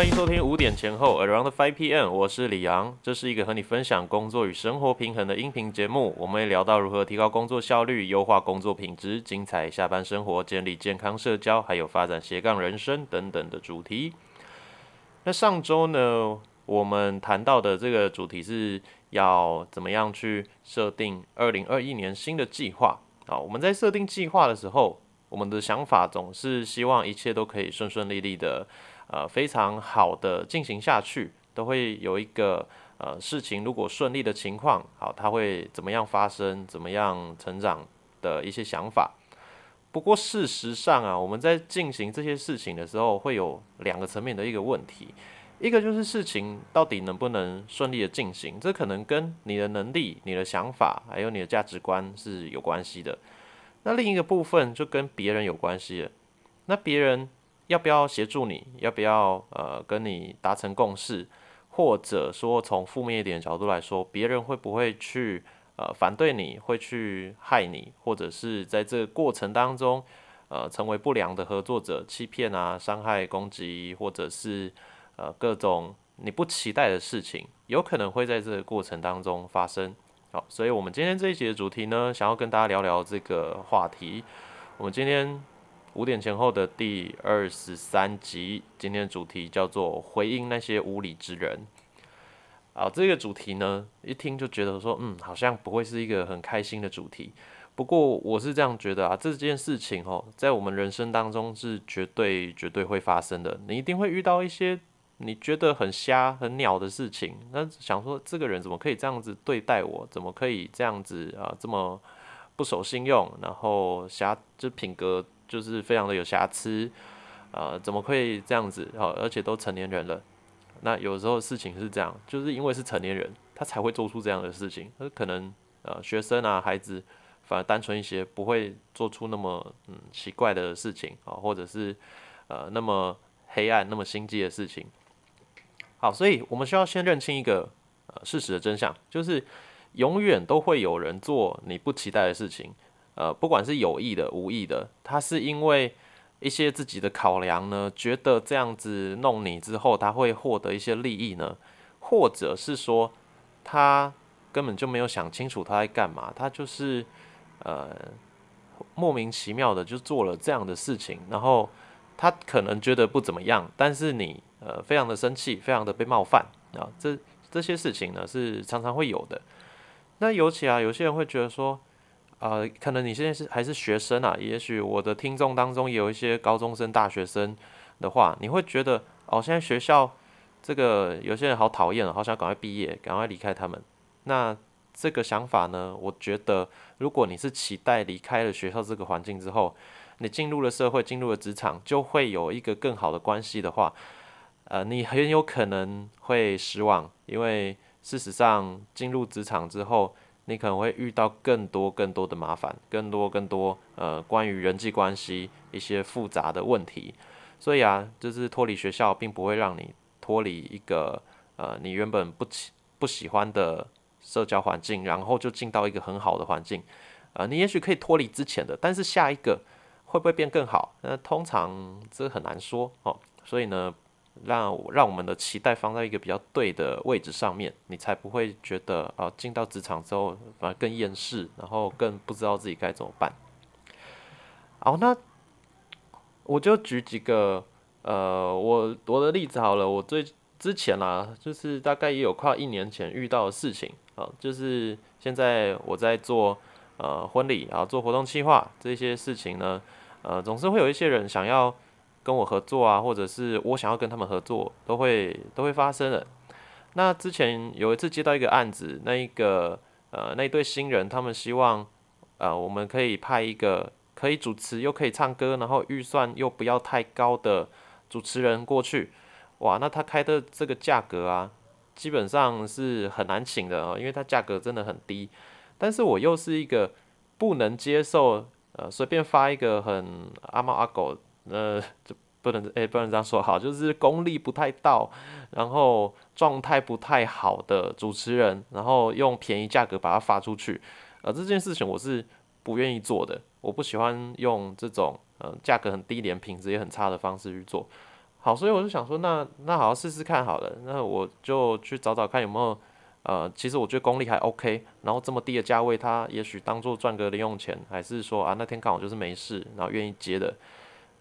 欢迎收听五点前后 Around Five PM，我是李阳。这是一个和你分享工作与生活平衡的音频节目。我们会聊到如何提高工作效率、优化工作品质、精彩下班生活、建立健康社交，还有发展斜杠人生等等的主题。那上周呢，我们谈到的这个主题是要怎么样去设定二零二一年新的计划啊？我们在设定计划的时候，我们的想法总是希望一切都可以顺顺利利的。呃，非常好的进行下去，都会有一个呃事情，如果顺利的情况，好，它会怎么样发生，怎么样成长的一些想法。不过事实上啊，我们在进行这些事情的时候，会有两个层面的一个问题，一个就是事情到底能不能顺利的进行，这可能跟你的能力、你的想法，还有你的价值观是有关系的。那另一个部分就跟别人有关系了，那别人。要不要协助你？要不要呃跟你达成共识？或者说从负面一点角度来说，别人会不会去呃反对你？会去害你？或者是在这个过程当中呃成为不良的合作者，欺骗啊、伤害、攻击，或者是呃各种你不期待的事情，有可能会在这个过程当中发生。好，所以我们今天这一集的主题呢，想要跟大家聊聊这个话题。我们今天。五点前后的第二十三集，今天的主题叫做回应那些无理之人。啊，这个主题呢，一听就觉得说，嗯，好像不会是一个很开心的主题。不过我是这样觉得啊，这件事情哦，在我们人生当中是绝对绝对会发生的。你一定会遇到一些你觉得很瞎很鸟的事情，那想说这个人怎么可以这样子对待我？怎么可以这样子啊？这么不守信用，然后瞎就品格。就是非常的有瑕疵，呃，怎么会这样子？哦，而且都成年人了，那有时候事情是这样，就是因为是成年人，他才会做出这样的事情。那可能呃，学生啊，孩子反而单纯一些，不会做出那么嗯奇怪的事情啊，或者是呃那么黑暗、那么心机的事情。好，所以我们需要先认清一个呃事实的真相，就是永远都会有人做你不期待的事情。呃，不管是有意的、无意的，他是因为一些自己的考量呢，觉得这样子弄你之后，他会获得一些利益呢，或者是说他根本就没有想清楚他在干嘛，他就是呃莫名其妙的就做了这样的事情，然后他可能觉得不怎么样，但是你呃非常的生气，非常的被冒犯啊，这这些事情呢是常常会有的。那尤其啊，有些人会觉得说。呃，可能你现在是还是学生啊，也许我的听众当中也有一些高中生、大学生的话，你会觉得哦，现在学校这个有些人好讨厌好想赶快毕业，赶快离开他们。那这个想法呢，我觉得如果你是期待离开了学校这个环境之后，你进入了社会，进入了职场，就会有一个更好的关系的话，呃，你很有可能会失望，因为事实上进入职场之后。你可能会遇到更多更多的麻烦，更多更多呃关于人际关系一些复杂的问题，所以啊，就是脱离学校并不会让你脱离一个呃你原本不喜不喜欢的社交环境，然后就进到一个很好的环境，呃，你也许可以脱离之前的，但是下一个会不会变更好？那通常这很难说哦，所以呢。让让我们的期待放在一个比较对的位置上面，你才不会觉得啊，进到职场之后反而更厌世，然后更不知道自己该怎么办。好，那我就举几个呃，我我的例子好了。我最之前啦，就是大概也有快一年前遇到的事情啊，就是现在我在做呃婚礼啊，做活动计划这些事情呢，呃，总是会有一些人想要。跟我合作啊，或者是我想要跟他们合作，都会都会发生的。那之前有一次接到一个案子，那一个呃那一对新人，他们希望呃我们可以派一个可以主持又可以唱歌，然后预算又不要太高的主持人过去。哇，那他开的这个价格啊，基本上是很难请的哦，因为他价格真的很低。但是我又是一个不能接受呃随便发一个很阿猫阿狗。呃，就不能诶，不能这样说好，就是功力不太到，然后状态不太好的主持人，然后用便宜价格把它发出去，呃，这件事情我是不愿意做的，我不喜欢用这种呃价格很低廉、品质也很差的方式去做。好，所以我就想说，那那好好试试看好了，那我就去找找看有没有，呃，其实我觉得功力还 OK，然后这么低的价位，他也许当做赚个零用钱，还是说啊那天刚好就是没事，然后愿意接的。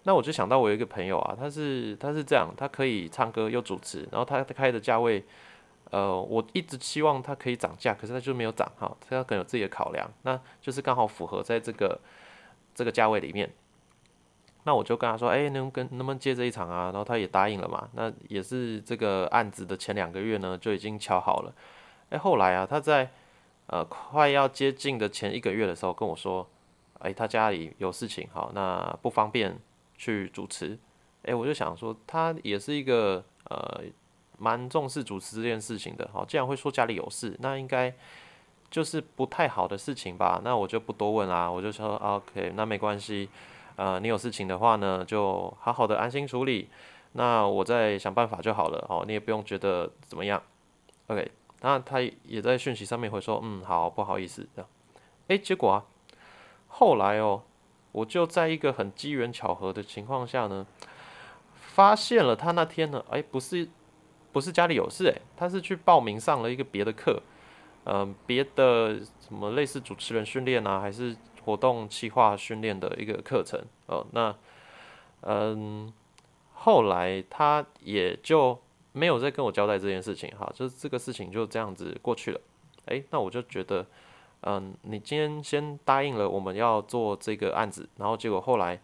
那我就想到我有一个朋友啊，他是他是这样，他可以唱歌又主持，然后他开的价位，呃，我一直希望他可以涨价，可是他就没有涨哈，他可能有自己的考量，那就是刚好符合在这个这个价位里面。那我就跟他说，哎，能跟能不能接这一场啊？然后他也答应了嘛。那也是这个案子的前两个月呢，就已经敲好了。哎，后来啊，他在呃快要接近的前一个月的时候跟我说，哎，他家里有事情，好，那不方便去主持。哎，我就想说，他也是一个呃蛮重视主持这件事情的。好，既然会说家里有事，那应该就是不太好的事情吧？那我就不多问啦，我就说 OK，那没关系。呃，你有事情的话呢，就好好的安心处理，那我再想办法就好了哦，你也不用觉得怎么样，OK。那他也在讯息上面会说，嗯，好，不好意思这样。诶，结果啊，后来哦，我就在一个很机缘巧合的情况下呢，发现了他那天呢，诶，不是不是家里有事，诶，他是去报名上了一个别的课，嗯，别的什么类似主持人训练啊，还是。活动企划训练的一个课程哦，那嗯，后来他也就没有再跟我交代这件事情哈，就是这个事情就这样子过去了。诶，那我就觉得，嗯，你今天先答应了我们要做这个案子，然后结果后来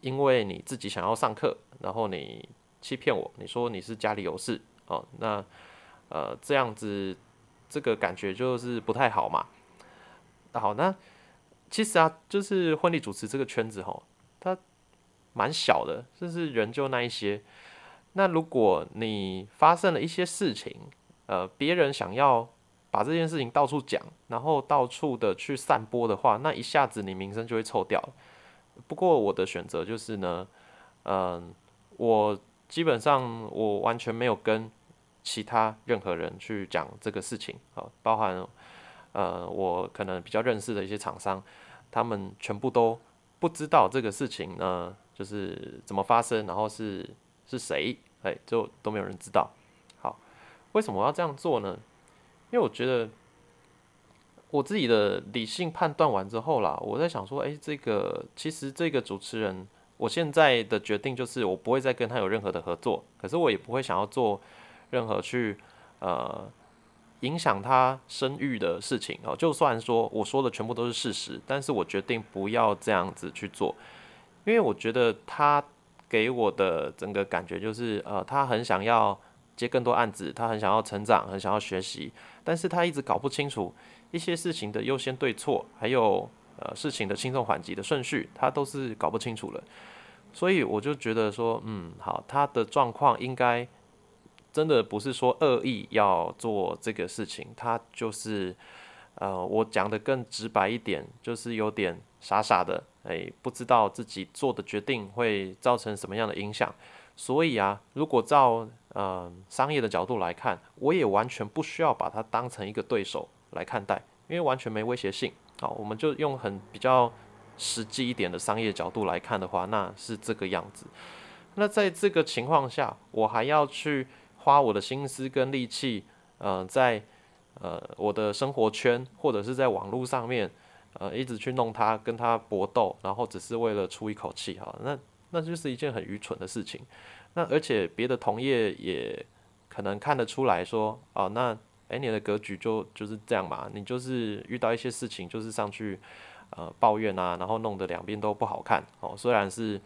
因为你自己想要上课，然后你欺骗我，你说你是家里有事哦，那呃这样子这个感觉就是不太好嘛。好，那。其实啊，就是婚礼主持这个圈子吼，它蛮小的，就是人就那一些。那如果你发生了一些事情，呃，别人想要把这件事情到处讲，然后到处的去散播的话，那一下子你名声就会臭掉。不过我的选择就是呢，嗯，我基本上我完全没有跟其他任何人去讲这个事情啊，包含。呃，我可能比较认识的一些厂商，他们全部都不知道这个事情呢，就是怎么发生，然后是是谁，哎，就都没有人知道。好，为什么我要这样做呢？因为我觉得我自己的理性判断完之后啦，我在想说，哎，这个其实这个主持人，我现在的决定就是我不会再跟他有任何的合作，可是我也不会想要做任何去呃。影响他声誉的事情哦，就算说我说的全部都是事实，但是我决定不要这样子去做，因为我觉得他给我的整个感觉就是，呃，他很想要接更多案子，他很想要成长，很想要学习，但是他一直搞不清楚一些事情的优先对错，还有呃事情的轻重缓急的顺序，他都是搞不清楚了，所以我就觉得说，嗯，好，他的状况应该。真的不是说恶意要做这个事情，他就是，呃，我讲的更直白一点，就是有点傻傻的，哎，不知道自己做的决定会造成什么样的影响。所以啊，如果照呃商业的角度来看，我也完全不需要把它当成一个对手来看待，因为完全没威胁性。好，我们就用很比较实际一点的商业角度来看的话，那是这个样子。那在这个情况下，我还要去。花我的心思跟力气，呃，在呃我的生活圈或者是在网络上面，呃，一直去弄他，跟他搏斗，然后只是为了出一口气，哈，那那就是一件很愚蠢的事情。那而且别的同业也可能看得出来说，哦，那哎你的格局就就是这样嘛，你就是遇到一些事情就是上去呃抱怨啊，然后弄得两边都不好看，哦，虽然是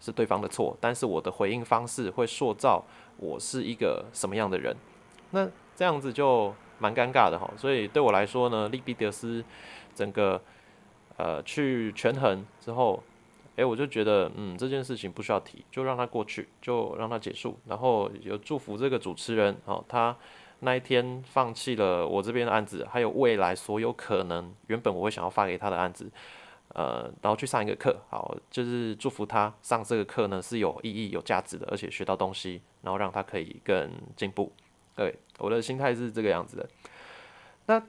是对方的错，但是我的回应方式会塑造。我是一个什么样的人？那这样子就蛮尴尬的哈。所以对我来说呢，利比德斯整个呃去权衡之后，诶，我就觉得嗯这件事情不需要提，就让它过去，就让它结束。然后有祝福这个主持人哦，他那一天放弃了我这边的案子，还有未来所有可能原本我会想要发给他的案子。呃，然后去上一个课，好，就是祝福他上这个课呢是有意义、有价值的，而且学到东西，然后让他可以更进步。对，我的心态是这个样子的。那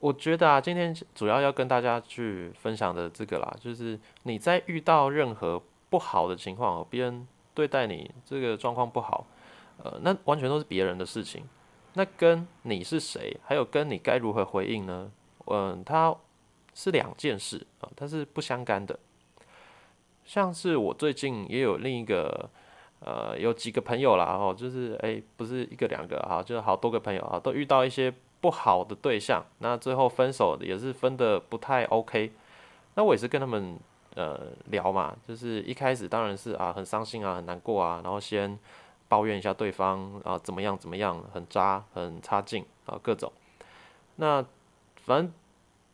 我觉得啊，今天主要要跟大家去分享的这个啦，就是你在遇到任何不好的情况，别人对待你这个状况不好，呃，那完全都是别人的事情，那跟你是谁，还有跟你该如何回应呢？嗯，它是两件事啊，它是不相干的。像是我最近也有另一个，呃，有几个朋友啦，哦，就是诶，不是一个两个哈，就是好多个朋友啊，都遇到一些不好的对象，那最后分手也是分的不太 OK。那我也是跟他们呃聊嘛，就是一开始当然是啊很伤心啊很难过啊，然后先抱怨一下对方啊怎么样怎么样，很渣很差劲啊各种。那反正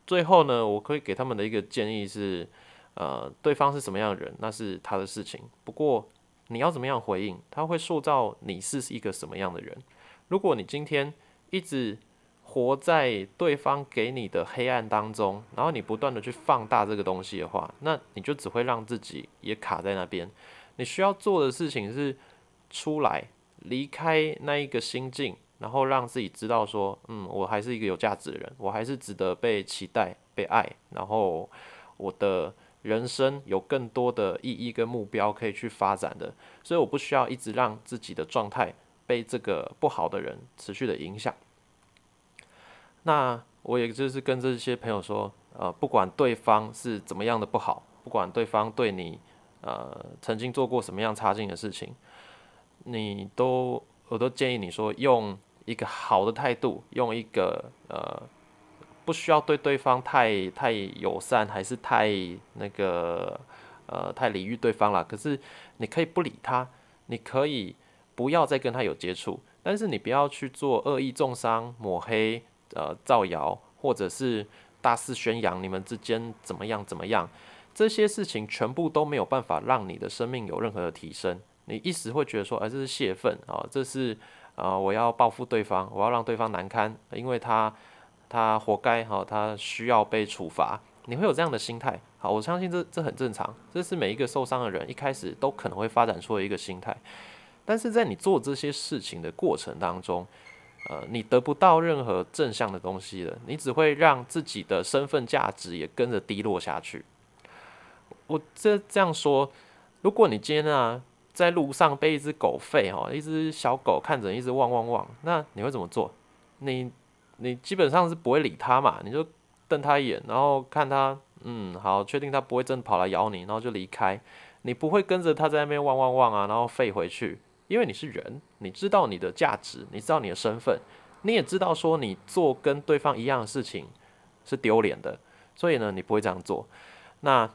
最后呢，我可以给他们的一个建议是。呃，对方是什么样的人，那是他的事情。不过你要怎么样回应，他会塑造你是一个什么样的人。如果你今天一直活在对方给你的黑暗当中，然后你不断的去放大这个东西的话，那你就只会让自己也卡在那边。你需要做的事情是出来，离开那一个心境，然后让自己知道说，嗯，我还是一个有价值的人，我还是值得被期待、被爱，然后我的。人生有更多的意义跟目标可以去发展的，所以我不需要一直让自己的状态被这个不好的人持续的影响。那我也就是跟这些朋友说，呃，不管对方是怎么样的不好，不管对方对你呃曾经做过什么样差劲的事情，你都我都建议你说用一个好的态度，用一个呃。不需要对对方太太友善，还是太那个呃太礼遇对方了。可是你可以不理他，你可以不要再跟他有接触，但是你不要去做恶意重伤、抹黑、呃造谣，或者是大肆宣扬你们之间怎么样怎么样。这些事情全部都没有办法让你的生命有任何的提升。你一时会觉得说，哎，这是泄愤啊，这是呃我要报复对方，我要让对方难堪，因为他。他活该哈，他需要被处罚。你会有这样的心态，好，我相信这这很正常，这是每一个受伤的人一开始都可能会发展出的一个心态。但是在你做这些事情的过程当中，呃，你得不到任何正向的东西了，你只会让自己的身份价值也跟着低落下去。我这这样说，如果你今天啊在路上被一只狗吠哦，一只小狗看着一直汪汪汪，那你会怎么做？你？你基本上是不会理它嘛，你就瞪它一眼，然后看它，嗯，好，确定它不会真的跑来咬你，然后就离开。你不会跟着它在那边汪汪汪啊，然后吠回去，因为你是人，你知道你的价值，你知道你的身份，你也知道说你做跟对方一样的事情是丢脸的，所以呢，你不会这样做。那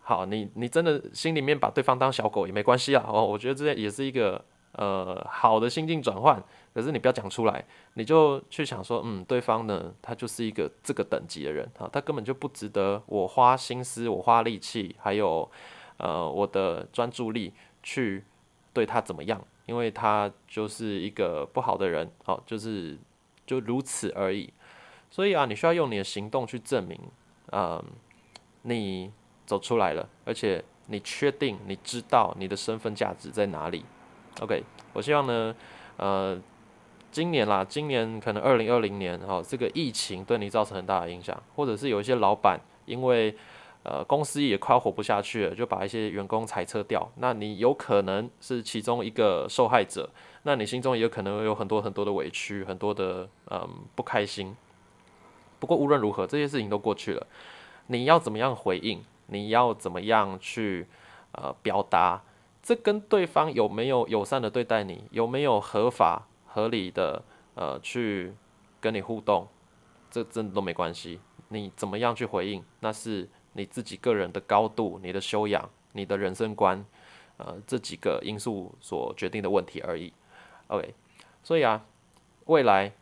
好，你你真的心里面把对方当小狗也没关系啊，哦，我觉得这也是一个呃好的心境转换。可是你不要讲出来，你就去想说，嗯，对方呢，他就是一个这个等级的人啊，他根本就不值得我花心思、我花力气，还有呃我的专注力去对他怎么样，因为他就是一个不好的人，好，就是就如此而已。所以啊，你需要用你的行动去证明，嗯，你走出来了，而且你确定你知道你的身份价值在哪里。OK，我希望呢，呃。今年啦，今年可能二零二零年，哈，这个疫情对你造成很大的影响，或者是有一些老板因为呃公司也快活不下去了，就把一些员工裁撤掉，那你有可能是其中一个受害者，那你心中也有可能有很多很多的委屈，很多的嗯不开心。不过无论如何，这些事情都过去了，你要怎么样回应？你要怎么样去呃表达？这跟对方有没有友善的对待你，有没有合法？合理的呃去跟你互动，这真的都没关系。你怎么样去回应，那是你自己个人的高度、你的修养、你的人生观，呃这几个因素所决定的问题而已。OK，所以啊，未来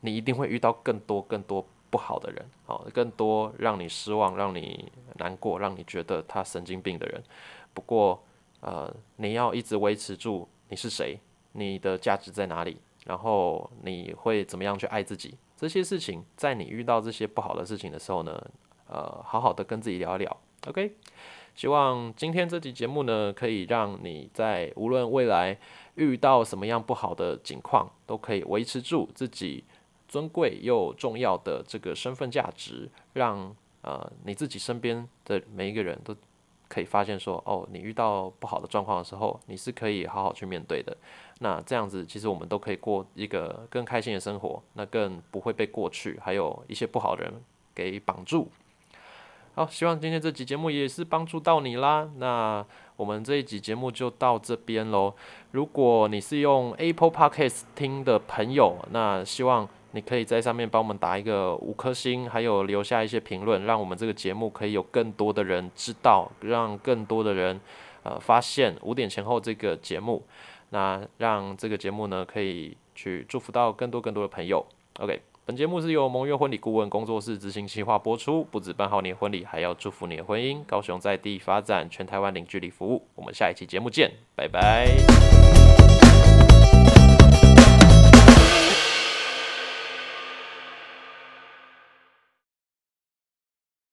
你一定会遇到更多更多不好的人，好，更多让你失望、让你难过、让你觉得他神经病的人。不过呃，你要一直维持住你是谁。你的价值在哪里？然后你会怎么样去爱自己？这些事情，在你遇到这些不好的事情的时候呢，呃，好好的跟自己聊一聊。OK，希望今天这集节目呢，可以让你在无论未来遇到什么样不好的境况，都可以维持住自己尊贵又重要的这个身份价值，让呃你自己身边的每一个人都可以发现说，哦，你遇到不好的状况的时候，你是可以好好去面对的。那这样子，其实我们都可以过一个更开心的生活，那更不会被过去还有一些不好的人给绑住。好，希望今天这集节目也是帮助到你啦。那我们这一集节目就到这边喽。如果你是用 Apple Podcast 听的朋友，那希望你可以在上面帮我们打一个五颗星，还有留下一些评论，让我们这个节目可以有更多的人知道，让更多的人呃发现五点前后这个节目。那让这个节目呢可以去祝福到更多更多的朋友。OK。本节目是由盟约婚礼顾问工作室执行计划播出，不止办好你的婚礼，还要祝福你的婚姻。高雄在地发展，全台湾零距离服务。我们下一期节目见，拜拜。